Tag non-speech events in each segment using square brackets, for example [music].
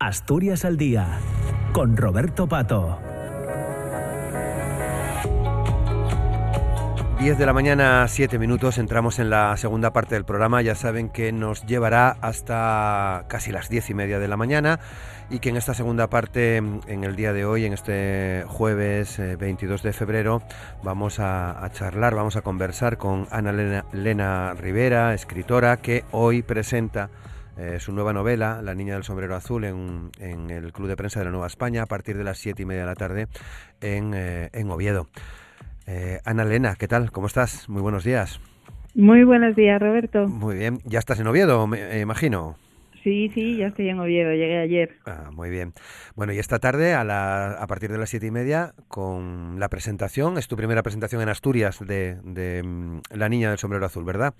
Asturias al Día, con Roberto Pato. 10 de la mañana, 7 minutos, entramos en la segunda parte del programa. Ya saben que nos llevará hasta casi las 10 y media de la mañana y que en esta segunda parte, en el día de hoy, en este jueves 22 eh, de febrero, vamos a, charlar, vamos a conversar con Ana Lena Rivera, escritora, que hoy presenta eh, su nueva novela, La Niña del Sombrero Azul, en, el Club de Prensa de la Nueva España a partir de las siete y media de la tarde en, eh, Oviedo. Eh, Ana Elena, ¿qué tal? ¿Cómo estás? Muy buenos días. Muy buenos días, Roberto. Muy bien. ¿Ya estás en Oviedo, me imagino? Sí, sí, ya estoy en Oviedo, llegué ayer. Ah, muy bien. Bueno, y esta tarde, a, la, a partir de las siete y media, con la presentación, es tu primera presentación en Asturias de, de mm, La Niña del Sombrero Azul, ¿verdad?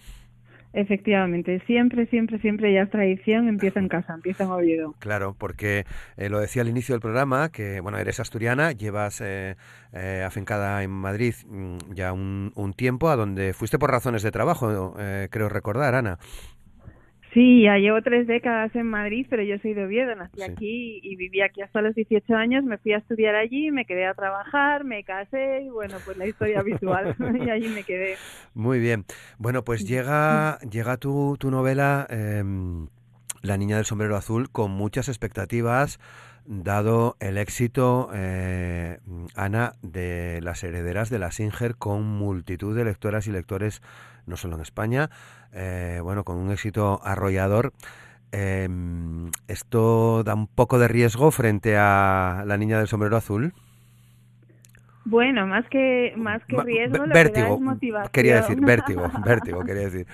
Efectivamente, siempre, siempre, siempre ya es tradición, empieza en casa, empieza en Oviedo. Claro, porque eh, lo decía al inicio del programa, que bueno, eres asturiana, llevas eh, eh, afincada en Madrid mm, ya un, un, tiempo, a donde fuiste por razones de trabajo, creo recordar, Ana. Sí, ya llevo tres décadas en Madrid, pero yo soy de Oviedo, nací aquí y viví aquí hasta los 18 años, me fui a estudiar allí, me quedé a trabajar, me casé y bueno, pues la historia [laughs] habitual y allí me quedé. Muy bien. Bueno, pues llega, llega tu, tu novela em, La Niña del Sombrero Azul con muchas expectativas, dado el éxito, eh, Ana, de las herederas de la Singer con multitud de lectoras y lectores, no solo en España, eh, bueno, con un éxito arrollador. Em, ¿Esto da un poco de riesgo frente a la niña del sombrero azul? Bueno, más que más que riesgo, lo que da es motivación. Quería decir vértigo, [laughs] vértigo, quería decir.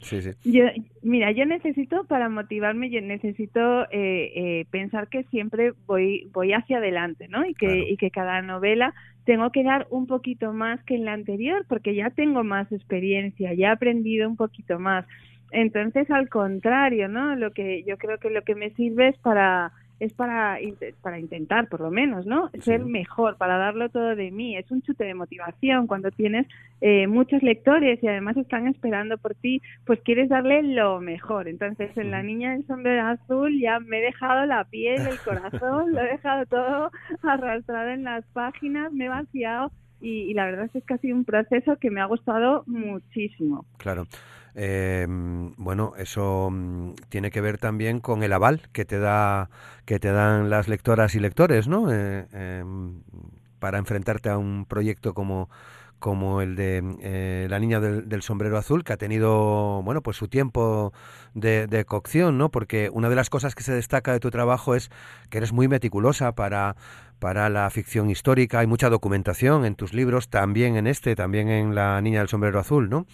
Sí, sí, Yo, mira, yo necesito para motivarme, yo necesito eh, eh, pensar que siempre voy voy hacia adelante, ¿no? Y que y que cada novela tengo que dar un poquito más que en la anterior, porque ya tengo más experiencia, ya he aprendido un poquito más. Entonces, al contrario, ¿no? Lo que yo creo que lo que me sirve es para es para, para intentar, por lo menos, ¿no? Ser mejor, para darlo todo de mí. Es un chute de motivación cuando tienes eh, muchos lectores y además están esperando por ti, pues quieres darle lo mejor. Entonces, en La Niña del Sombrero Azul ya me he dejado la piel, el corazón, lo he dejado todo arrastrado en las páginas, me he vaciado y, y la verdad es que ha sido un proceso que me ha gustado muchísimo. Claro. Eh, bueno, eso mm, tiene que ver también con el aval que te da que te dan las lectoras y lectores, ¿no? Eh, em, para enfrentarte a un proyecto como como el de eh, la niña del, sombrero azul, que ha tenido, bueno, pues su tiempo de, de, cocción, ¿no? Porque una de las cosas que se destaca de tu trabajo es que eres muy meticulosa para, para la ficción histórica, hay mucha documentación en tus libros, también en este, también en la niña del sombrero azul, ¿no?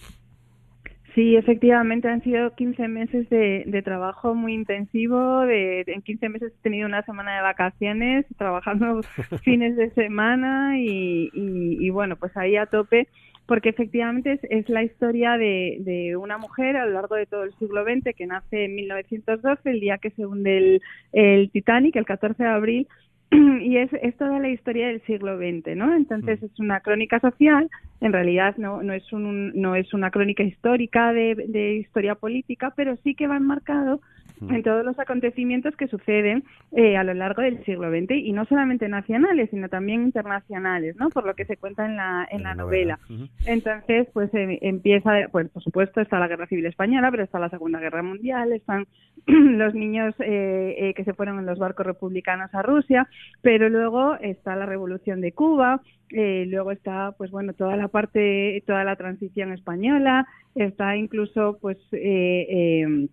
Sí, efectivamente han sido 15 meses de, trabajo muy intensivo. De, en 15 meses he tenido una semana de vacaciones, trabajando [laughs] fines de semana y, y, bueno, pues ahí a tope, porque efectivamente es, es la historia de, de, una mujer a lo largo de todo el siglo XX que nace en 1912, el día que se hunde el, el Titanic, el 14 de abril, [clears throat] y es, es toda la historia del siglo XX, ¿no? Entonces mm. es una crónica social, en realidad no, no, es, un, no es una crónica histórica de, de historia política, pero sí que va enmarcado en todos los acontecimientos que suceden eh, a lo largo del siglo XX y no solamente nacionales, sino también internacionales, ¿no? Por lo que se cuenta en la, en, la, novela. Entonces, pues eh, empieza, pues por supuesto está la Guerra Civil Española, pero está la Segunda Guerra Mundial, están [clears throat] los niños eh, que se fueron en los barcos republicanos a Rusia, pero luego está la Revolución de Cuba, luego está pues bueno toda la parte toda la transición española está incluso pues eh,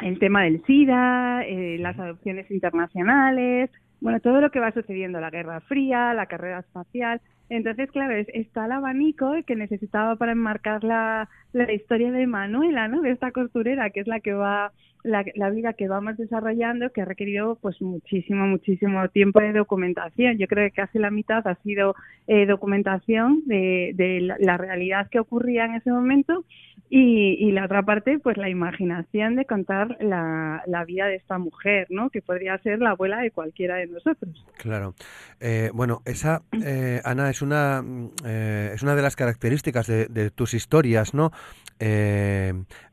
el tema del SIDA, eh, las adopciones internacionales, bueno, todo lo que va sucediendo, la Guerra Fría, la carrera espacial. Entonces, claro, está el abanico que necesitaba para enmarcar la, la historia de Manuela, ¿no? De esta costurera, que es la que va la, vida que vamos desarrollando que ha requerido pues muchísimo, muchísimo tiempo de documentación. Yo creo que casi la mitad ha sido eh, documentación de, de la, realidad que ocurría en ese momento y, y, la otra parte pues la imaginación de contar la, la, vida de esta mujer, ¿no? Que podría ser la abuela de cualquiera de nosotros. Claro. Eh, bueno, esa, eh, Ana, es una, es una de las características de, de tus historias, ¿no?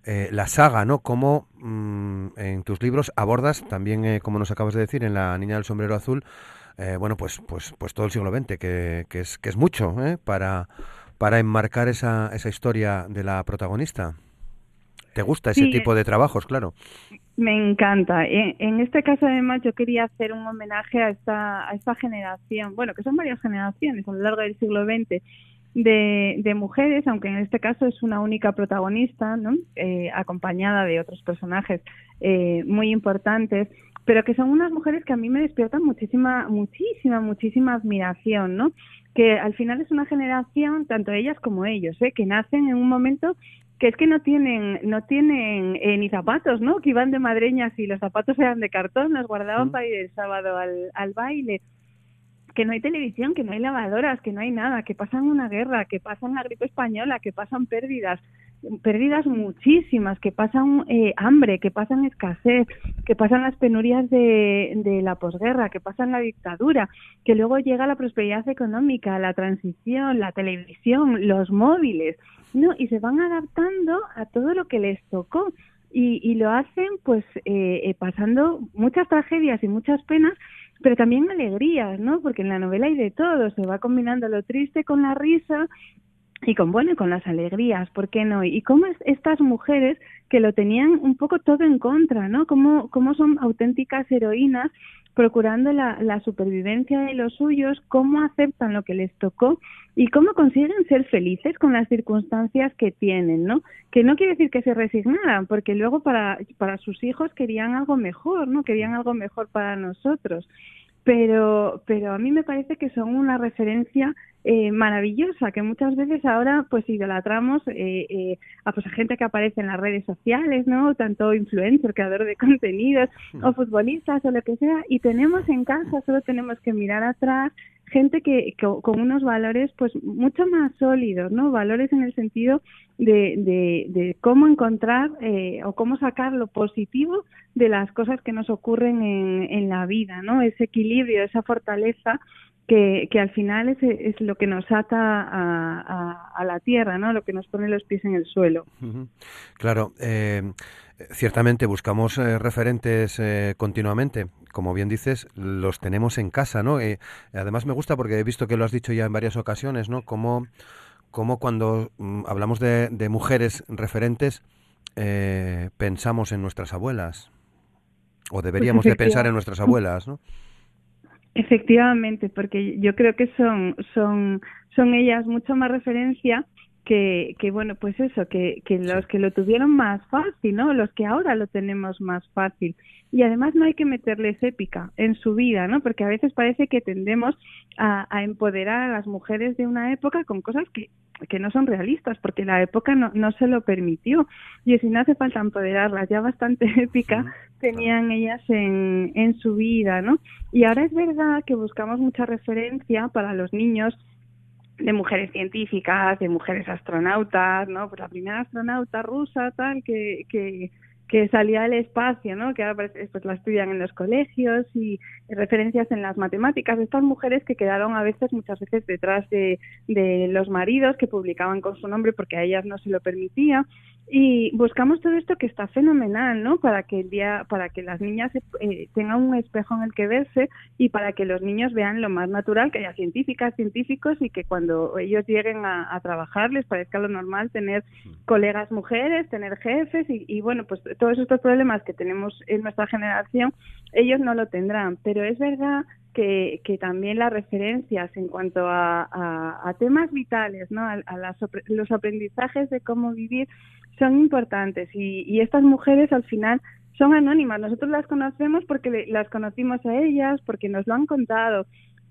eh, la saga, ¿no? Cómo mm, en tus libros abordas también, eh, como nos acabas de decir, en La Niña del Sombrero Azul, eh, bueno, pues, pues, pues todo el siglo XX, que, que es, que es mucho para, para enmarcar esa, esa historia de la protagonista. ¿Te gusta ese tipo de trabajos, claro? Me encanta. En, este caso, además, yo quería hacer un homenaje a esta, a esta generación, bueno, que son varias generaciones a lo largo del siglo XX, de, de mujeres, aunque en este caso es una única protagonista, ¿no? Eh, acompañada de otros personajes eh, muy importantes, pero que son unas mujeres que a mí me despiertan muchísima, muchísima, muchísima admiración, ¿no? Que al final es una generación, tanto ellas como ellos, ¿eh? que nacen en un momento que es que no tienen no tienen eh, ni zapatos, ¿no? Que iban de madreñas y los zapatos eran de cartón, los guardaban para ir el sábado al, al baile que no hay televisión, que no hay lavadoras, que no hay nada, que pasan una guerra, que pasan la gripe española, que pasan pérdidas, pérdidas muchísimas, que pasan eh, hambre, que pasan escasez, que pasan las penurias de, de la posguerra, que pasan la dictadura, que luego llega la prosperidad económica, la transición, la televisión, los móviles, no, y se van adaptando a todo lo que les tocó. Y, y lo hacen pues eh, eh pasando muchas tragedias y muchas penas pero también alegrías, ¿no? Porque en la novela hay de todo, se va combinando lo triste con la risa y con bueno, con las alegrías, ¿por qué no? Y cómo es estas mujeres que lo tenían un poco todo en contra, ¿no? Cómo, cómo son auténticas heroínas procurando la, la supervivencia de los suyos, cómo aceptan lo que les tocó y cómo consiguen ser felices con las circunstancias que tienen, ¿no? Que no quiere decir que se resignaran, porque luego para, para sus hijos querían algo mejor, ¿no? Querían algo mejor para nosotros pero, pero a mí me parece que son una referencia eh, maravillosa que muchas veces ahora pues idolatramos eh, eh, a pues a gente que aparece en las redes sociales no tanto influencer creador de contenidos o futbolistas o lo que sea y tenemos en casa solo tenemos que mirar atrás gente que, con unos valores pues mucho más sólidos, ¿no? Valores en el sentido de, de, cómo encontrar eh, o cómo sacar lo positivo de las cosas que nos ocurren en, en la vida, ¿no? Ese equilibrio, esa fortaleza que, que al final es, es lo que nos ata a, a, la tierra, ¿no? Lo que nos pone los pies en el suelo. Claro, eh, ciertamente buscamos eh, referentes eh, continuamente como bien dices, los tenemos en casa, ¿no? Eh, además me gusta porque he visto que lo has dicho ya en varias ocasiones, ¿no? Como, como cuando mm, hablamos de, mujeres referentes, eh, pensamos en nuestras abuelas, o pues deberíamos de pensar en nuestras abuelas, ¿no? Efectivamente, porque yo creo que son, son, son ellas mucho más referencia que, que bueno, pues eso, que, que los que lo tuvieron más fácil, ¿no? Los que ahora lo tenemos más fácil. Y además no hay que meterles épica en su vida, ¿no? Porque a veces parece que tendemos a, a empoderar a las mujeres de una época con cosas que, que no son realistas, porque la época no, no se lo permitió. Y si no hace falta empoderarlas, ya bastante [laughs] épica tenían ellas en, en su vida, ¿no? Y ahora es verdad que buscamos mucha referencia para los niños de mujeres científicas, de mujeres astronautas, ¿no? Pues la primera astronauta rusa, tal, que, que, que salía al espacio, ¿no? Que ahora pues, la estudian en los colegios y referencias en las matemáticas. Estas mujeres que quedaron a veces, muchas veces, detrás de, de los maridos que publicaban con su nombre porque a ellas no se lo permitía y buscamos todo esto que está fenomenal, ¿no? Para que el día, para que las niñas eh, tengan un espejo en el que verse y para que los niños vean lo más natural, que haya científicas, científicos y que cuando ellos lleguen a, trabajar les parezca lo normal tener colegas mujeres, tener jefes y, y, bueno, pues todos estos problemas que tenemos en nuestra generación, ellos no lo tendrán. Pero es verdad que, que también las referencias en cuanto a, a, temas vitales, ¿no? a, las, los aprendizajes de cómo vivir son importantes y, y estas mujeres al final son anónimas. Nosotros las conocemos porque las conocimos a ellas, porque nos lo han contado,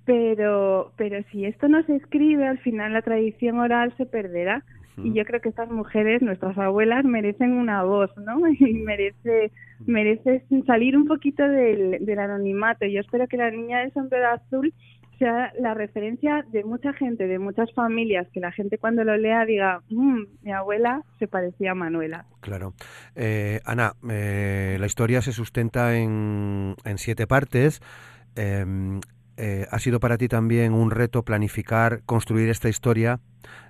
pero, pero si esto no se escribe, al final la tradición oral se perderá. Y yo creo que estas mujeres, nuestras abuelas, merecen una voz, ¿no? [laughs] Y merece, merece salir un poquito del, del anonimato. Yo espero que la niña del sombrero azul sea la referencia de mucha gente, de muchas familias, que la gente cuando lo lea diga, mmm, mi abuela se parecía a Manuela. Claro. Eh, Ana, eh, la historia se sustenta en, en siete partes. Em, eh, ¿Ha sido para ti también un reto planificar, construir esta historia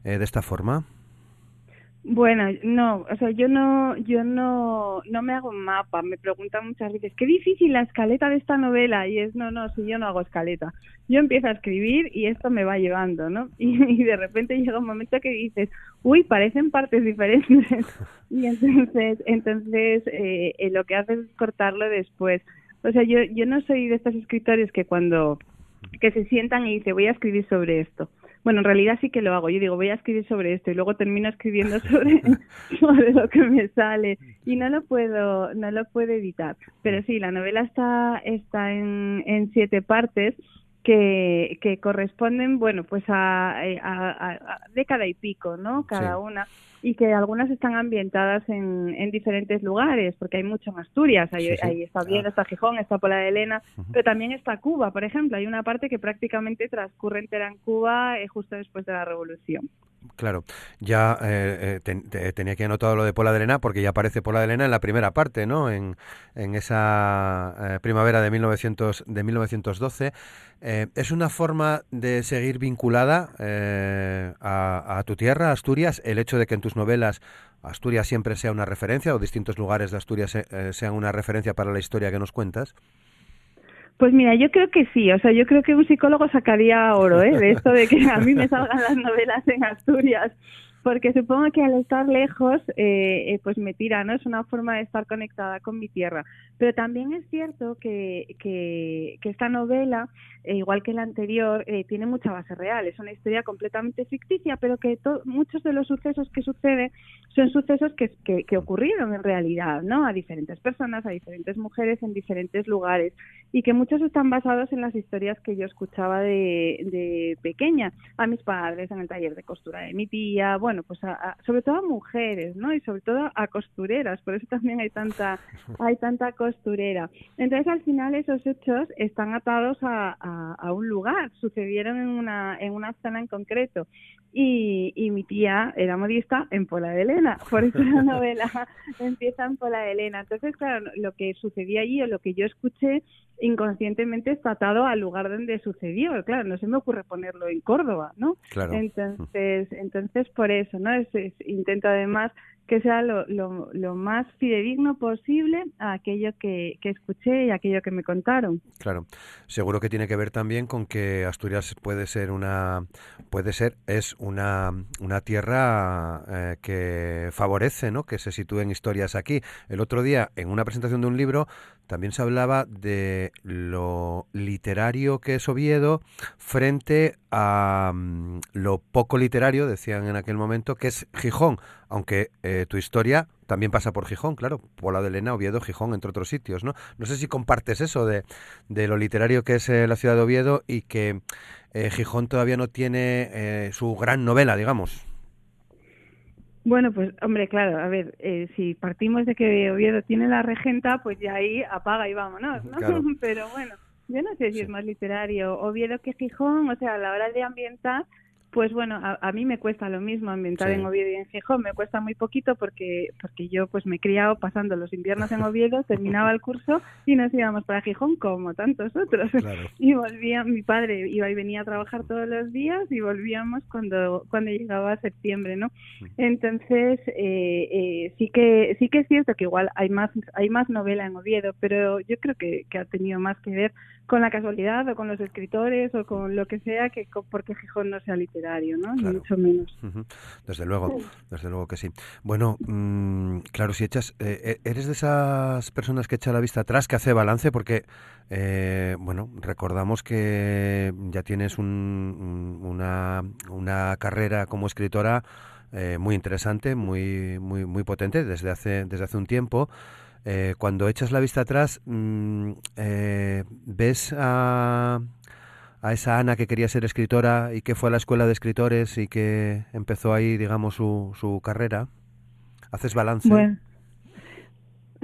de esta forma? Bueno, no, o sea, yo no, yo no, no me hago mapa. Me preguntan muchas veces, qué difícil la escaleta de esta novela. Y es, no, no, si yo no hago escaleta. Yo empiezo a escribir y esto me va llevando, ¿no? [laughs] Y, de repente llega un momento que dices, uy, parecen partes diferentes. [laughs] y entonces, entonces eh, eh, lo que haces es cortarlo después. O sea, yo, yo no soy de estos escritores que cuando que se sientan y dicen, voy a escribir sobre esto bueno, en realidad sí que lo hago. Yo digo, voy a escribir sobre esto y luego termino escribiendo sobre, [laughs] sobre lo que me sale y no lo puedo no lo puedo evitar. Pero sí, la novela está está en, en siete partes que, que corresponden, bueno, pues a, a, década y pico, ¿no? Cada una. Y que algunas están ambientadas en, en, diferentes lugares, porque hay mucho en Asturias, ahí, ahí está Oviedo, está Gijón, está Pola de Elena, pero también está Cuba, por ejemplo, hay una parte que prácticamente transcurre entera en Cuba eh, justo después de la Revolución. Claro, ya eh, eh, tenía que anotar lo de Pola de Elena porque ya aparece Pola de Elena en la primera parte, ¿no? En, en esa primavera de, 1900, de 1912. ¿Es una forma de seguir vinculada a, a, tu tierra, Asturias, el hecho de que en tus novelas Asturias siempre sea una referencia o distintos lugares de Asturias sean una referencia para la historia que nos cuentas? Pues mira, yo creo que sí, o sea, yo creo que un psicólogo sacaría oro, ¿eh? De esto de que a mí me salgan las novelas en Asturias porque supongo que al estar lejos, eh, eh, pues me tira, ¿no? Es una forma de estar conectada con mi tierra. Pero también es cierto que, que, esta novela, eh, igual que la anterior, tiene mucha base real. Es una historia completamente ficticia, pero que muchos de los sucesos que suceden son sucesos que, que, ocurrieron en realidad, ¿no? A diferentes personas, a diferentes mujeres en diferentes lugares. Y que muchos están basados en las historias que yo escuchaba de, de pequeña, a mis padres, en el taller de costura de mi tía, bueno, pues sobre todo a mujeres, ¿no? Y sobre todo a costureras, por eso también hay tanta, hay tanta costurera. Entonces, al final, esos hechos están atados a, a, un lugar, sucedieron en una, en una zona en concreto. Y, y, mi tía era modista en Pola de Elena, por eso la novela [laughs] empieza en Pola de Elena. Entonces, claro, lo que sucedía allí o lo que yo escuché inconscientemente está atado al lugar donde sucedió. Claro, no se me ocurre ponerlo en Córdoba, ¿no? Claro. Entonces, entonces por eso, ¿no? Es, intento además que sea lo, lo, más fidedigno posible a aquello que, que, escuché y aquello que me contaron. Claro, seguro que tiene que ver también con que Asturias puede ser una, puede ser, es una, una tierra eh, que favorece, ¿no? Que se sitúen historias aquí. El otro día, en una presentación de un libro, también se hablaba de lo literario que es Oviedo frente a mm, lo poco literario, decían en aquel momento, que es Gijón, aunque eh, tu historia también pasa por Gijón, claro, Pola de Elena, Oviedo, Gijón, entre otros sitios, ¿no? No sé si compartes eso de, de lo literario que es eh, la ciudad de Oviedo y que eh, Gijón todavía no tiene su gran novela, digamos. Bueno, pues hombre, claro, a ver, eh, si partimos de que Oviedo tiene la regenta, pues ya ahí apaga y vámonos, ¿no? [laughs] Pero bueno, yo no sé si es más literario Oviedo que Gijón, o sea, a la hora de ambientar, pues bueno, a, mí me cuesta lo mismo ambientar en Oviedo y en Gijón, me cuesta muy poquito porque porque yo pues me he criado pasando los inviernos en Oviedo, [laughs] terminaba el curso y nos íbamos para Gijón como tantos otros. [laughs] Y volvía, mi padre iba y venía a trabajar todos los días y volvíamos cuando cuando llegaba septiembre, ¿no? Entonces eh, eh, sí que sí que es cierto que igual hay más hay más novela en Oviedo, pero yo creo que, que ha tenido más que ver con la casualidad o con los escritores o con lo que sea que porque Gijón no sea literario, ¿no? Ni mucho menos. Desde luego, desde luego que sí. Bueno, mm, claro, si echas, eh, eh, eres de esas personas que echa la vista atrás, que hace balance, porque, eh, bueno, recordamos que ya tienes una, una carrera como escritora muy interesante, muy, muy, muy potente desde hace, desde hace un tiempo. Eh, cuando echas la vista atrás, mm, eh, ves a, a, esa Ana que quería ser escritora y que fue a la escuela de escritores y que empezó ahí, digamos, su, su carrera. ¿Haces balance? Bueno,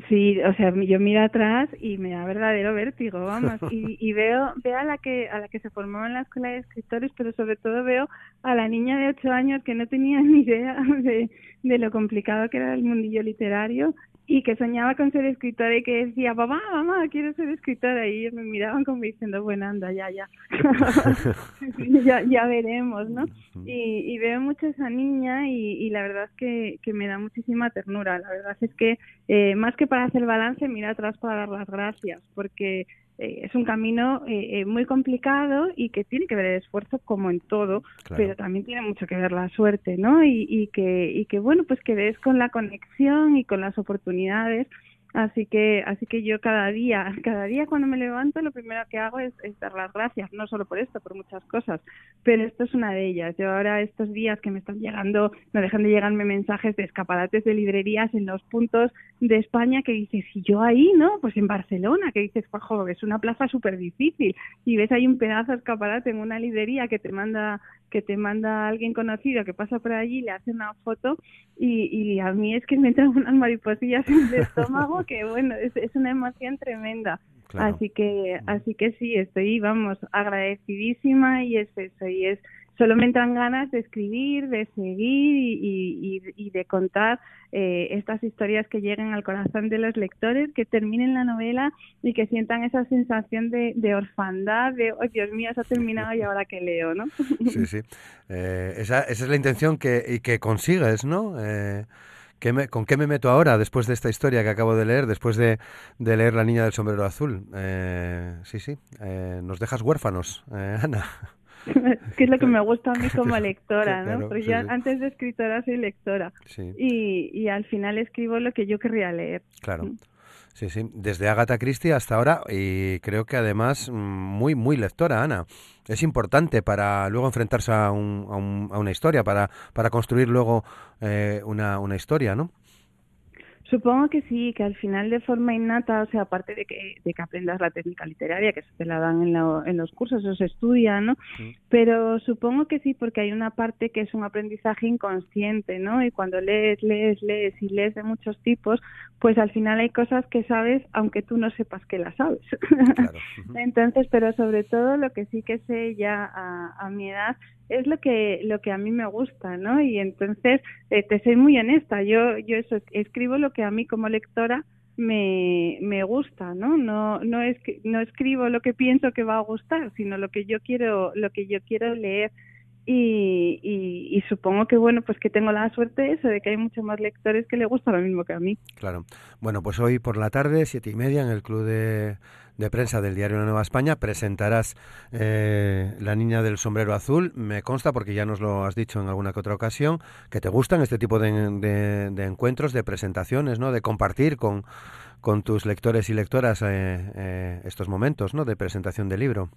sí, o sea, yo miro atrás y me da verdadero vértigo, vamos, y, [laughs] y, veo, veo a la que a la que se formó en la escuela de escritores, pero sobre todo veo a la niña de ocho años que no tenía [laughs] ni idea de, de lo complicado que era el mundillo literario y que soñaba con ser escritora y que decía, mamá, mamá, quiero ser escritora. Y ellos me miraban como diciendo, bueno, anda, ya, ya. [laughs] ya, ya veremos, ¿no? Y, y, veo mucho a esa niña y, y la verdad es que, que, me da muchísima ternura. La verdad es que eh, más que para hacer balance, mira atrás para dar las gracias, porque eh, es un camino eh, muy complicado y que tiene que ver el esfuerzo como en todo, pero también tiene mucho que ver la suerte, ¿no? Y, y, que, y que, bueno, pues que ves con la conexión y con las oportunidades Así que, así que yo cada día, [laughs] cada día cuando me levanto, lo primero que hago es, dar las gracias, no solo por esto, por muchas cosas, pero esto es una de ellas. Yo ahora estos días que me están llegando, no dejan de llegarme mensajes de escaparates de librerías en los puntos de España que dices, si yo ahí, ¿no? Pues en Barcelona, que dices, pajo, es una plaza súper difícil y ves ahí un pedazo de escaparate en una librería que te manda que te manda alguien conocido que pasa por allí, le hace una foto y, y a mí es que me entran [laughs] unas mariposillas en el estómago que bueno, es, es una emoción tremenda. Así que, así que sí, estoy, vamos, agradecidísima y es eso, y es solo me entran ganas de escribir, de seguir y, de contar eh, estas historias que lleguen al corazón de los lectores, que terminen la novela y que sientan esa sensación de, orfandad, de, oh Dios mío, se ha terminado y ahora que leo, ¿no? [laughs] Sí, sí. Eh, esa, esa, es la intención que, y que consigues, ¿no? Eh, ¿Con qué me meto ahora después de esta historia que acabo de leer, después de, de leer La Niña del Sombrero Azul? sí, sí, nos dejas huérfanos, Ana. [laughs] que es lo que me gusta a mí como [laughs] lectora, ¿no? Porque yo antes de escritora soy lectora. Y, y al final escribo lo que yo querría leer. Claro. Mm. Sí, sí, desde Agatha Christie hasta ahora y creo que además mm, muy, muy lectora, Ana. Es importante para luego enfrentarse a, un, a, un, a una historia, para, para construir luego eh, una, una historia, ¿no? Supongo que sí, que al final de forma innata, o sea, aparte de que, de que aprendas la técnica literaria, que se te la dan en, en los cursos, o se estudia, ¿no? Pero supongo que sí, porque hay una parte que es un aprendizaje inconsciente, ¿no? Y cuando lees, lees, lees y lees de muchos tipos, pues al final hay cosas que sabes, aunque tú no sepas que las sabes. [laughs] Entonces, pero sobre todo lo que sí que sé ya a, a mi edad es lo que lo que a mí me gusta, ¿no? Y entonces eh, te soy muy honesta, yo yo eso escribo lo que a mí como lectora me, me gusta, ¿no? No no es no escribo lo que pienso que va a gustar, sino lo que yo quiero lo que yo quiero leer. Y, y, supongo que bueno pues que tengo la suerte eso de que hay muchos más lectores que le gusta lo mismo que a mí claro bueno pues hoy por la tarde siete y media en el club de de prensa del diario La Nueva España presentarás eh, La Niña del Sombrero Azul. Me consta, porque ya nos lo has dicho en alguna que otra ocasión, que te gustan este tipo de, de, encuentros, de presentaciones, ¿no? de compartir con, con tus lectores y lectoras eh, eh, estos momentos ¿no? de presentación del libro.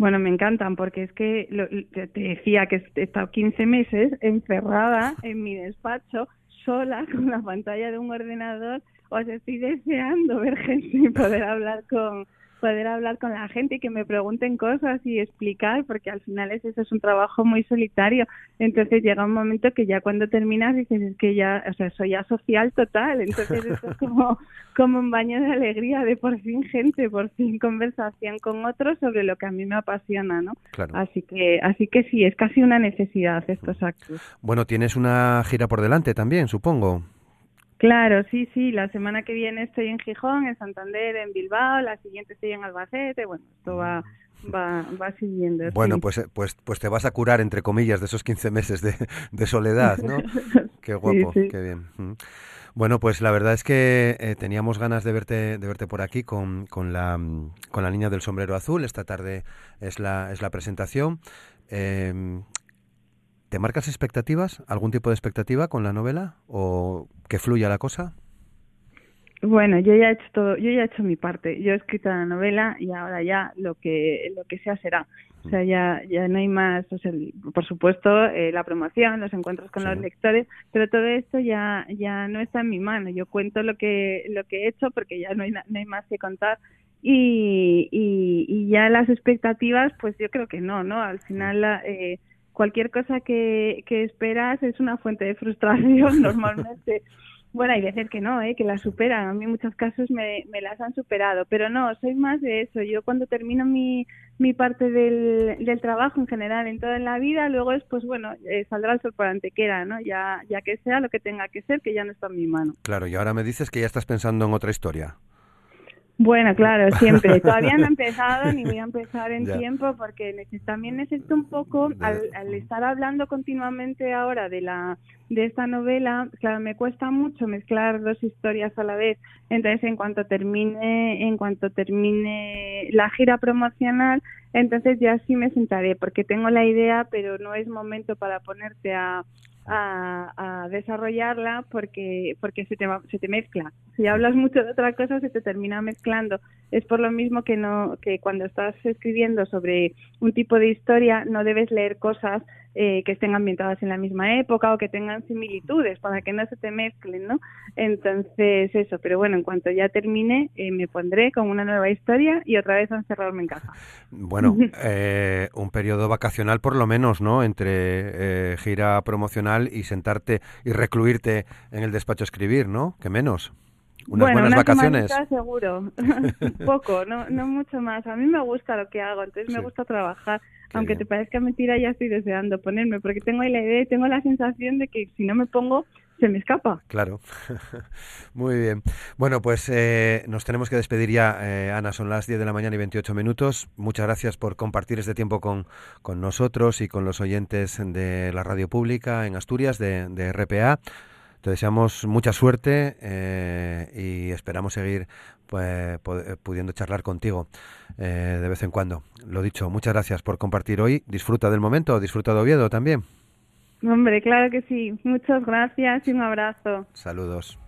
Bueno, me encantan porque es que te decía que he estado 15 meses encerrada en mi despacho, sola, [laughs] con la pantalla de un ordenador. Os estoy deseando ver gente y poder hablar con poder hablar con la gente y que me pregunten cosas y explicar, porque al final es, eso es un trabajo muy solitario. Entonces llega un momento que ya cuando terminas dices, es que ya, o sea, soy ya social total. [laughs] Entonces es como, como un baño de alegría de por fin gente, por fin conversación con otros sobre lo que a mí me apasiona, ¿no? Así que, así que sí, es casi una necesidad estos actos. Bueno, tienes una gira por delante también, supongo. Claro, sí, sí. La semana que viene estoy en Gijón, en Santander, en Bilbao. La siguiente estoy en Albacete. Bueno, esto va, va, va siguiendo. Bueno, pues, eh, pues, pues te vas a curar, entre comillas, de esos 15 meses de, de soledad, ¿no? [laughs] qué guapo, qué bien. Bueno, pues la verdad es que eh, teníamos ganas de verte, de verte por aquí con, con, la, con la niña del sombrero azul. Esta tarde es la, es la presentación. Eh, ¿Te marcas expectativas? ¿Algún tipo de expectativa con la novela? ¿O que fluya la cosa? Bueno, yo ya he hecho todo, yo ya he hecho mi parte. Yo he escrito la novela y ahora ya lo que lo que sea será. O sea, ya ya no hay más, o sea, por supuesto, eh, la promoción, los encuentros con los lectores, pero todo esto ya ya no está en mi mano. Yo cuento lo que lo que he hecho porque ya no hay no hay más que contar y, y, y ya las expectativas, pues yo creo que no, ¿no? Al final eh, cualquier cosa que, que esperas es una fuente de frustración [laughs] normalmente. Bueno, hay veces que no, ¿eh? que las superan. A mí en muchos casos me, me las han superado, pero no, soy más de eso. Yo cuando termino mi, mi parte del, del trabajo en general, en toda la vida, luego es, pues bueno, eh, saldrá el sol por antequera, ¿no? Ya, ya que sea lo que tenga que ser, que ya no está en mi mano. Claro, y ahora me dices que ya estás pensando en otra historia. Bueno, claro, siempre. [laughs] Todavía no he empezado ni voy a empezar en tiempo porque también necesito un poco, al, estar hablando continuamente ahora de la de esta novela, claro, me cuesta mucho mezclar dos historias a la vez. Entonces, en cuanto termine, en cuanto termine la gira promocional, entonces ya sí me sentaré porque tengo la idea, pero no es momento para ponerte a a, desarrollarla porque porque se te se te mezcla. Si hablas mucho de otra cosa se te termina mezclando. Es por lo mismo que no que cuando estás escribiendo sobre un tipo de historia no debes leer cosas eh, que estén ambientadas en la misma época o que tengan similitudes para que no se te mezclen, ¿no? Entonces, eso, pero bueno, en cuanto ya termine, eh, me pondré con una nueva historia y otra vez a encerrarme en casa. Bueno, [laughs] eh, un periodo vacacional por lo menos, ¿no? Entre gira promocional y sentarte y recluirte en el despacho a escribir, ¿no? Que menos. Unas buenas vacaciones. seguro. [laughs] Poco, no, no mucho más. A mí me gusta lo que hago, entonces me gusta trabajar. Aunque te parezca mentira, ya estoy deseando ponerme, porque tengo la idea y tengo la sensación de que si no me pongo, se me escapa. Claro. [laughs] Muy bien. Bueno, pues eh, nos tenemos que despedir ya, eh, Ana. Son las 10 de la mañana y 28 minutos. Muchas gracias por compartir este tiempo con, con nosotros y con los oyentes de la radio pública en Asturias, de, de RPA. Te deseamos mucha suerte eh, y esperamos seguir pues, pudiendo charlar contigo eh, de vez en cuando. Lo dicho, muchas gracias por compartir hoy. Disfruta del momento, disfruta de Oviedo también. Hombre, claro que sí. Muchas gracias y un abrazo. Saludos.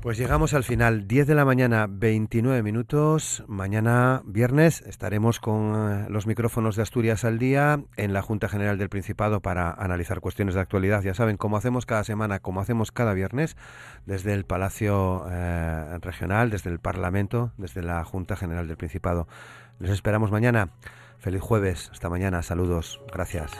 Pues llegamos al final, 10 de la mañana, 29 minutos. Mañana, viernes, estaremos con eh, los micrófonos de Asturias al día en la Junta General del Principado para analizar cuestiones de actualidad. Ya saben, como hacemos cada semana, como hacemos cada viernes, desde el Palacio eh, Regional, desde el Parlamento, desde la Junta General del Principado. Les esperamos mañana. Feliz jueves. Hasta mañana. Saludos. Gracias.